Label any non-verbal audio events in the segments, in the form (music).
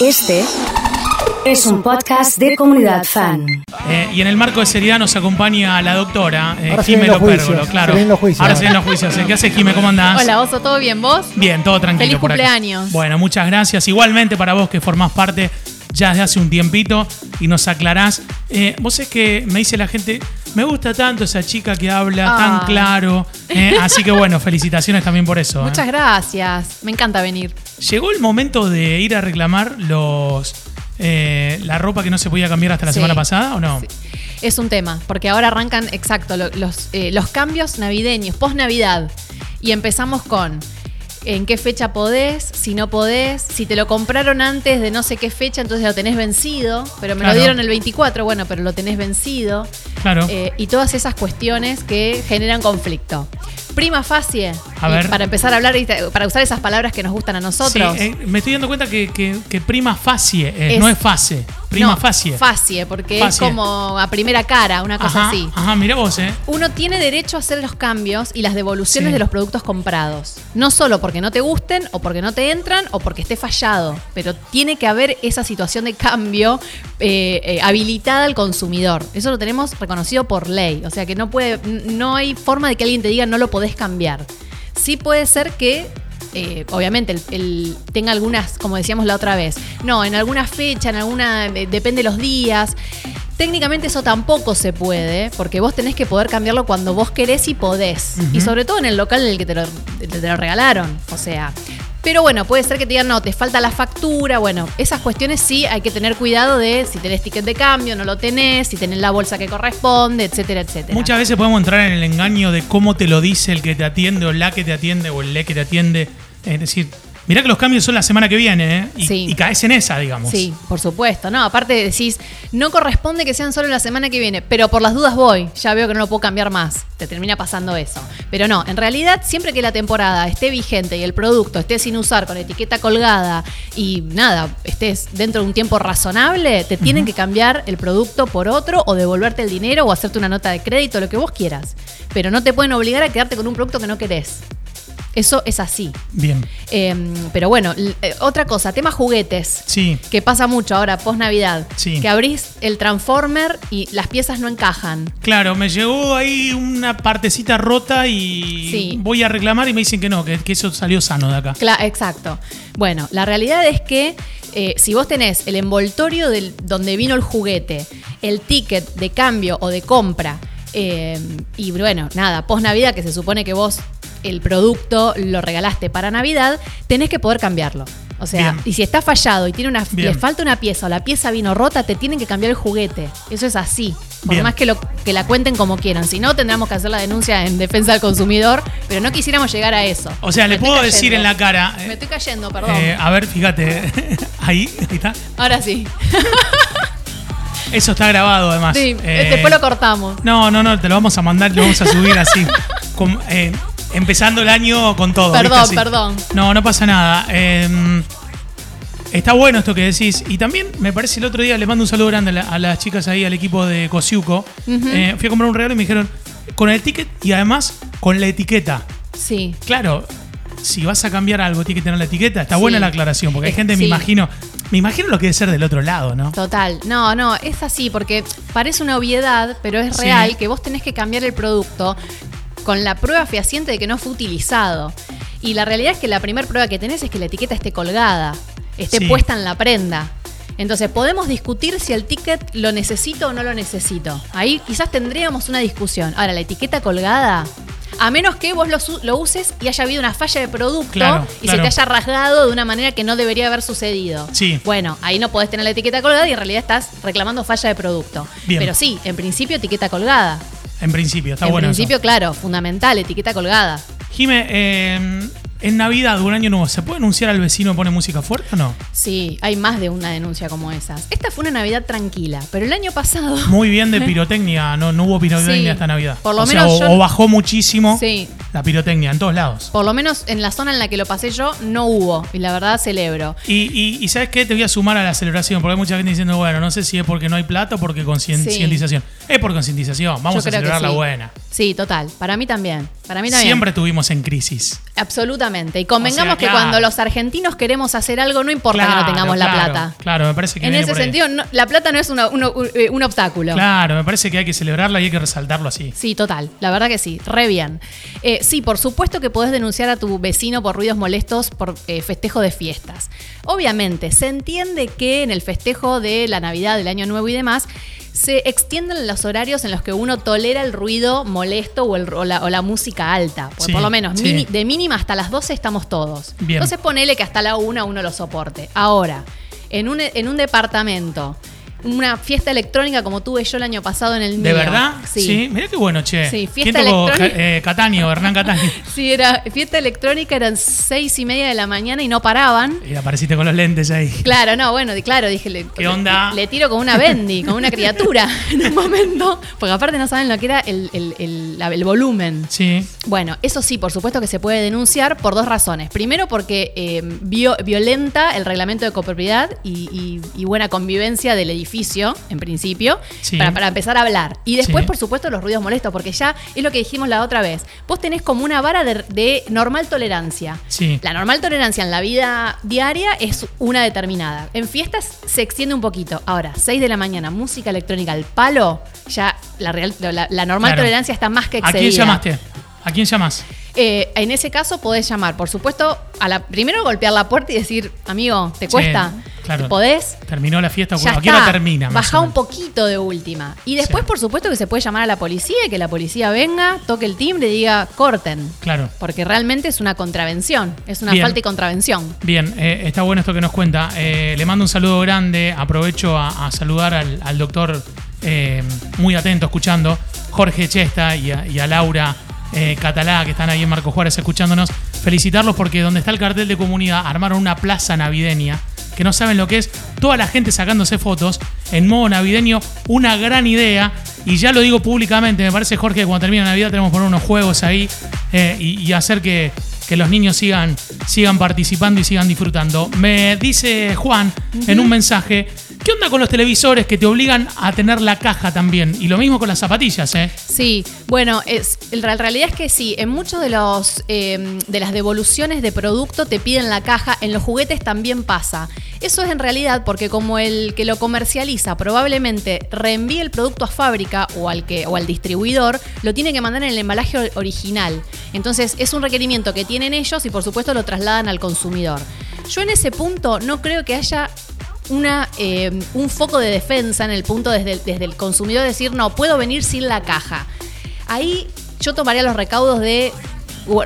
Este es un podcast de comunidad fan. Eh, y en el marco de seriedad nos acompaña la doctora eh, Ahora Jime Lopérgolo, claro. se los juicios. Ahora se vienen los juicios. ¿Qué hace Jime? ¿Cómo andás? Hola, Oso, ¿todo bien? ¿Vos? Bien, todo tranquilo. Feliz por acá. cumpleaños. Bueno, muchas gracias. Igualmente para vos que formás parte ya desde hace un tiempito y nos aclarás. Eh, vos es que me dice la gente, me gusta tanto esa chica que habla tan Ah. claro. Eh, (laughs) así que bueno, felicitaciones también por eso. eh. Muchas gracias. Me encanta venir. ¿Llegó el momento de ir a reclamar los eh, la ropa que no se podía cambiar hasta la Sí. semana pasada o no? Sí. Es un tema, porque ahora arrancan, exacto, lo- los, eh, los cambios navideños, post-Navidad. Y empezamos con en qué fecha podés, si no podés, si te lo compraron antes de no sé qué fecha, entonces lo tenés vencido, pero me Claro. lo dieron el 24, bueno, pero lo tenés vencido. Claro. Eh, y todas esas cuestiones que generan conflicto. Prima facie, A y ver. para empezar a hablar, y para usar esas palabras que nos gustan a nosotros. Sí, eh, me estoy dando cuenta que, que- que prima facie Es- no es fase. Prima No, facie. Facie, porque Facie. es como a primera cara, una cosa Ajá, así. ajá, mira vos, ¿eh? Uno tiene derecho a hacer los cambios y las devoluciones Sí. de los productos comprados. No solo porque no te gusten o porque no te entran o porque esté fallado, pero tiene que haber esa situación de cambio eh, eh, habilitada al consumidor. Eso lo tenemos reconocido por ley. O sea que no puede, no hay forma de que alguien te diga no lo podés cambiar. Sí puede ser que eh, obviamente el, el- tenga algunas, como decíamos la otra vez, no, en alguna fecha, en alguna, eh, depende de los días. Técnicamente eso tampoco se puede, porque vos tenés que poder cambiarlo cuando vos querés y podés. Y sobre todo en el local en el que te lo, te- te lo regalaron. O sea. Pero bueno, puede ser que te digan, no, te falta la factura. Bueno, esas cuestiones sí hay que tener cuidado de si tenés ticket de cambio, no lo tenés, si tenés la bolsa que corresponde, etcétera, etcétera. Muchas veces podemos entrar en el engaño de cómo te lo dice el que te atiende o la que te atiende o el le que te atiende. Es decir, mirá que los cambios son la semana que viene, ¿eh? Y, Sí. y caes en esa, digamos. Sí, por supuesto. No, aparte decís, no corresponde que sean solo la semana que viene, pero por las dudas voy. Ya veo que no lo puedo cambiar más. Te termina pasando eso. Pero no, en realidad, siempre que la temporada esté vigente y el producto esté sin usar, con etiqueta colgada y nada, estés dentro de un tiempo razonable, te tienen que cambiar el producto por otro o devolverte el dinero o hacerte una nota de crédito, lo que vos quieras. Pero no te pueden obligar a quedarte con un producto que no querés. Eso es así. Bien. Eh, pero bueno, eh, otra cosa, tema juguetes Sí. que pasa mucho ahora, post Navidad, Sí. que abrís el Transformer y las piezas no encajan. Claro, me llegó ahí una partecita rota y Sí. voy a reclamar y me dicen que no, que, que eso salió sano de acá. Cla- exacto. Bueno, la realidad es que eh, si vos tenés el envoltorio del, donde vino el juguete, el ticket de cambio o de compra, eh, y bueno, nada, post Navidad, que se supone que vos el producto lo regalaste para Navidad, tenés que poder cambiarlo. O sea, Bien. y si está fallado y tiene una, Bien. le falta una pieza o la pieza vino rota, te tienen que cambiar el juguete. Eso es así. Por Bien. más que, lo, que la cuenten como quieran. Si no, tendramos que hacer la denuncia en defensa del consumidor, pero no quisiéramos llegar a eso. O sea, Me le puedo cayendo. decir en la cara. eh, Me estoy cayendo, perdón. eh, a ver, fíjate. (laughs) ahí, ahí está. Ahora sí. (laughs) Eso está grabado además. Sí, Eh, después lo cortamos. No, no, no, te lo vamos a mandar, lo vamos a subir así. (laughs) con- eh, empezando el año con todo. Perdón, perdón. No, no pasa nada. Eh, está bueno esto que decís. Y también me parece el otro día, le mando un saludo grande a, la- a las chicas ahí, al equipo de Cosiuco. Eh, fui a comprar un regalo y me dijeron, con el ticket y además con la etiqueta. Sí. Claro, si vas a cambiar algo, tiene que tener la etiqueta. Está Sí. buena la aclaración, porque hay Eh, gente, me imagino, me imagino lo que debe ser del otro lado, ¿no? Total. No, no, es así, porque parece una obviedad, pero es Sí. real que vos tenés que cambiar el producto con la prueba fehaciente de que no fue utilizado. Y la realidad es que la primera prueba que tenés es que la etiqueta esté colgada, esté Sí. puesta en la prenda. Entonces, podemos discutir si el ticket lo necesito o no lo necesito. Ahí quizás tendríamos una discusión. Ahora, la etiqueta colgada, a menos que vos lo, uses y haya habido una falla de producto Claro, y claro. se te haya rasgado de una manera que no debería haber sucedido. Sí. Bueno, ahí no podés tener la etiqueta colgada y en realidad estás reclamando falla de producto. Bien. Pero sí, en principio etiqueta colgada. En principio, está en bueno. eso. principio, claro, fundamental, etiqueta colgada. Jime, eh, en Navidad un año nuevo, ¿se puede anunciar al vecino pone música fuerte o no? Sí, hay más de una denuncia como esas. Esta fue una Navidad tranquila, pero el año pasado. (laughs) Muy bien de (laughs) pirotecnia, no, no hubo pirotecnia Sí, esta Navidad. por lo o sea, menos o, yo- o bajó muchísimo Sí. la pirotecnia en todos lados. Por lo menos en la zona en la que lo pasé yo no hubo, y la verdad celebro. Y, y- y ¿sabes qué? Te voy a sumar a la celebración, porque hay mucha gente diciendo, bueno, no sé si es porque no hay plata o porque Sí. concientización. Es por concientización, vamos Yo a celebrar la buena. Sí, total. Para mí también. Para mí también. Siempre estuvimos en crisis. Absolutamente. Y convengamos O sea, que claro. cuando los argentinos queremos hacer algo, no importa que no Claro, tengamos la plata. Claro, me parece que En ese sentido, no- la plata no es una- uno- un, eh, un obstáculo. Claro, me parece que hay que celebrarla y hay que resaltarlo así. Sí, total. La verdad que sí. Re bien. Eh, sí, por supuesto que podés denunciar a tu vecino por ruidos molestos por eh, festejo de fiestas. Obviamente, se entiende que en el festejo de la Navidad, del Año Nuevo y demás, se extienden los horarios en los que uno tolera el ruido molesto o, el- o la, o la música alta. Porque Sí, por lo menos sí. mini- de mínima hasta las 12 estamos todos. Bien. Entonces ponele que hasta la 1 uno lo soporte. Ahora, en un, en un departamento, una fiesta electrónica como tuve yo el año pasado en el mío. ¿De verdad? Sí. Mirá qué bueno, che. Sí, ¿Quién fiesta tocó? electrónica. Eh, Cataño, Hernán Cataño. (laughs) Sí, era fiesta electrónica, eran seis y media de la mañana y no paraban. Y apareciste con los lentes ahí. Claro, no, bueno, claro, dije, le, ¿Qué onda? Le, tiro con una bendy, con una criatura (laughs) en un momento, porque aparte no saben lo que era el, el- el- volumen. Sí. Bueno, eso sí, por supuesto que se puede denunciar por dos razones. Primero, porque eh, vio- violenta el reglamento de copropiedad y, y- y buena convivencia del edificio, en principio, Sí. para, para empezar a hablar. Y después, Sí. por supuesto, los ruidos molestos, porque ya es lo que dijimos la otra vez. Vos tenés como una vara de, de normal tolerancia. Sí. La normal tolerancia en la vida diaria es una determinada. En fiestas se extiende un poquito. Ahora, 6 de la mañana, música electrónica al palo, ya la, real- la, la normal Claro. tolerancia está más que ¿A excedida. quién llamaste? ¿A quién llamas? Eh, en ese caso podés llamar, por supuesto, a la primero golpear la puerta y decir, amigo, ¿te cuesta? Claro. ¿Podés? Terminó la fiesta. Ya ¿A qué hora está. termina? más Baja un poquito de última. Y después, Sí. por supuesto, que se puede llamar a la policía y que la policía venga, toque el timbre y diga, corten. Claro. Porque realmente es una contravención. Es una Bien. falta y contravención. Bien, eh, está bueno esto que nos cuenta. Eh, le mando un saludo grande. Aprovecho a, a saludar al, al doctor eh, muy atento, escuchando, Jorge Chesta y a, y a Laura eh, Catalá, que están ahí en Marco Juárez escuchándonos. Felicitarlos porque donde está el cartel de comunidad armaron una plaza navideña que no saben lo que es. Toda la gente sacándose fotos en modo navideño. Una gran idea. Y ya lo digo públicamente, me parece, Jorge, que cuando termine Navidad tenemos que poner unos juegos ahí eh, y, y hacer que, que los niños sigan, sigan participando y sigan disfrutando. Me dice Juan en un mensaje, ¿qué onda con los televisores que te obligan a tener la caja también? Y lo mismo con las zapatillas, ¿eh? Sí, bueno, es, la realidad es que sí, en muchos de los eh, de las devoluciones de producto te piden la caja, en los juguetes también pasa. Eso es en realidad porque como el que lo comercializa probablemente reenvíe el producto a fábrica o al que o al distribuidor, lo tiene que mandar en el embalaje original. Entonces, es un requerimiento que tienen ellos y por supuesto lo trasladan al consumidor. Yo en ese punto no creo que haya una, eh, un foco de defensa en el punto desde el, desde el consumidor decir, no, puedo venir sin la caja. Ahí yo tomaría los recaudos de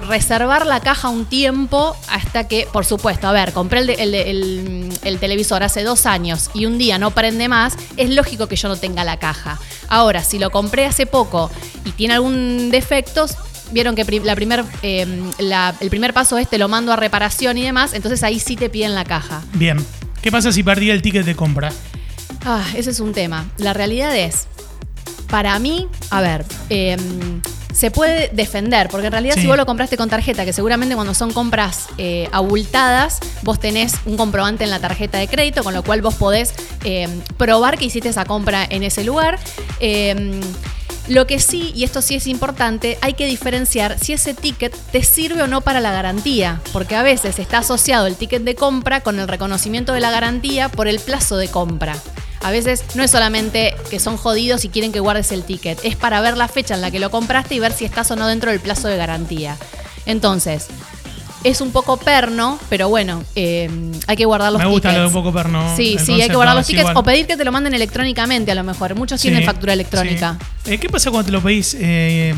reservar la caja un tiempo hasta que, por supuesto, a ver, compré el, el televisor hace dos años y un día no prende más, es lógico que yo no tenga la caja. Ahora, si lo compré hace poco y tiene algún defecto, vieron que la primer, eh, la- el primer paso es te lo mando a reparación y demás, entonces ahí sí te piden la caja. Bien. ¿Qué pasa si perdí el ticket de compra? Ah, ese es un tema. La realidad es, para mí, a ver, eh, se puede defender, porque en realidad Sí. si vos lo compraste con tarjeta, que seguramente cuando son compras eh, abultadas, vos tenés un comprobante en la tarjeta de crédito, con lo cual vos podés eh, probar que hiciste esa compra en ese lugar. Lo que sí, y esto sí es importante, hay que diferenciar si ese ticket te sirve o no para la garantía, porque a veces está asociado el ticket de compra con el reconocimiento de la garantía por el plazo de compra. A veces no es solamente que son jodidos y quieren que guardes el ticket, es para ver la fecha en la que lo compraste y ver si estás o no dentro del plazo de garantía. Entonces, es un poco perno, pero bueno, eh, hay que guardar los Me gusta tickets. lo de un poco perno. Sí, sí, hay que guardar los tickets igual. o pedir que te lo manden electrónicamente a lo mejor. Muchos tienen factura electrónica. sí. Eh, ¿Qué pasa cuando te lo pedís? eh,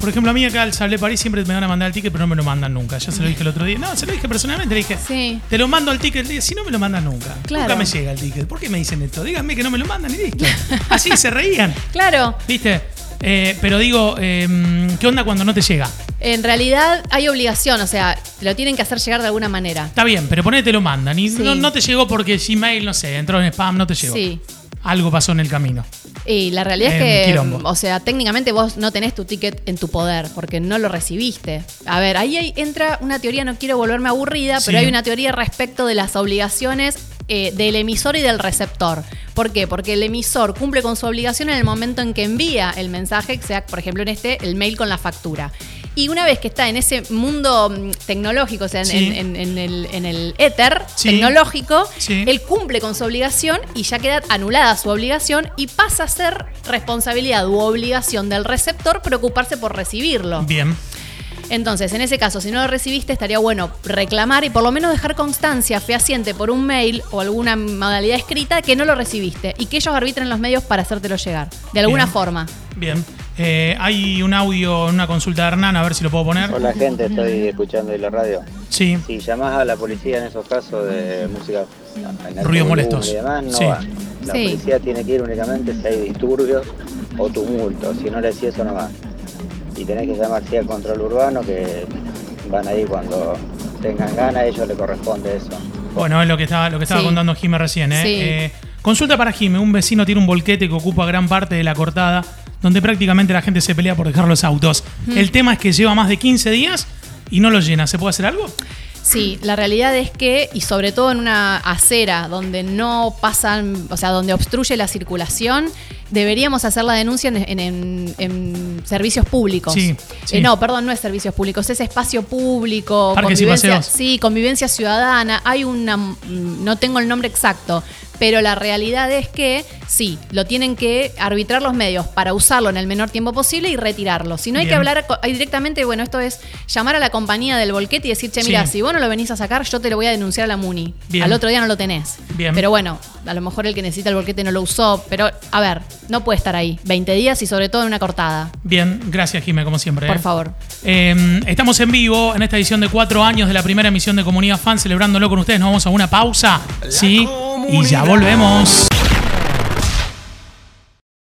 por ejemplo, a mí acá al Sable París siempre me van a mandar el ticket, pero no me lo mandan nunca. Ya se lo dije el otro día. No, se lo dije personalmente. Le dije, Sí. te lo mando el ticket. Le dije, si no me lo mandan nunca. Claro. Nunca me llega el ticket. ¿Por qué me dicen esto? Díganme que no me lo mandan y listo. (laughs) Así se reían. Claro, ¿Viste? Eh, pero digo, eh, ¿qué onda cuando no te llega? En realidad hay obligación, o sea, lo tienen que hacer llegar de alguna manera. Está bien, pero ponete te lo mandan. Y Sí. no, no te llegó porque Gmail, no sé, entró en spam, no te llegó. Sí. Algo pasó en el camino. Y la realidad En es que, quilombo. o sea, técnicamente vos no tenés tu ticket en tu poder porque no lo recibiste. A ver, ahí hay- entra una teoría, no quiero volverme aburrida, Sí. pero hay una teoría respecto de las obligaciones eh, del emisor y del receptor. ¿Por qué? Porque el emisor cumple con su obligación en el momento en que envía el mensaje, que sea, por ejemplo, en este, el mail con la factura. Y una vez que está en ese mundo mm, tecnológico, o sea, en, Sí. en- en el, en el éter Sí. tecnológico, Sí. él cumple con su obligación y ya queda anulada su obligación y pasa a ser responsabilidad u obligación del receptor preocuparse por recibirlo. Bien. Entonces, en ese caso, si no lo recibiste, estaría bueno reclamar y por lo menos dejar constancia fehaciente por un mail o alguna modalidad escrita que no lo recibiste y que ellos arbitren los medios para hacértelo llegar, de alguna Bien. forma. Bien. Eh, hay un audio en una consulta de Hernán, a ver si lo puedo poner. Hola gente, estoy escuchando de la radio. Sí. Si llamás a la policía en esos casos de música Ruidos molestos. y demás, no Sí. va. La Sí. policía tiene que ir únicamente si hay disturbios o tumultos, si no le decís eso no va. Y tenés que llamar sí al control urbano que van ahí cuando tengan ganas, a ellos les corresponde eso. Bueno, es lo que estaba, lo que estaba Sí. contando Jime recién. ¿eh? Sí. Eh, consulta para Jime. Un vecino tiene un volquete que ocupa gran parte de la cortada, donde prácticamente la gente se pelea por dejar los autos. El tema es que lleva más de 15 días y no lo llena. ¿Se puede hacer algo? Sí, la realidad es que, y sobre todo en una acera donde no pasan, o sea, donde obstruye la circulación, deberíamos hacer la denuncia en, en- en- en servicios públicos. Sí, sí. Eh, no, perdón, no es servicios públicos, es espacio público, Parques convivencia, sí, convivencia ciudadana. Hay una, mm, no tengo el nombre exacto, pero la realidad es que sí, lo tienen que arbitrar los medios para usarlo en el menor tiempo posible y retirarlo. Si no hay Bien. que hablar hay directamente, bueno, esto es llamar a la compañía del volquete y decir, che, mira, Sí. si vos no lo venís a sacar, yo te lo voy a denunciar a la MUNI. Bien. Al otro día no lo tenés. Bien. Pero bueno, a lo mejor el que necesita el volquete no lo usó, pero a ver, no puede estar ahí 20 días y sobre todo en una cortada. Bien, gracias Jime, como siempre. Por ¿eh? favor. Eh, estamos en vivo en esta edición de cuatro años de la primera emisión de Comunidad Fan, celebrándolo con ustedes. Nos vamos a una pausa. Sí, y ya volvemos.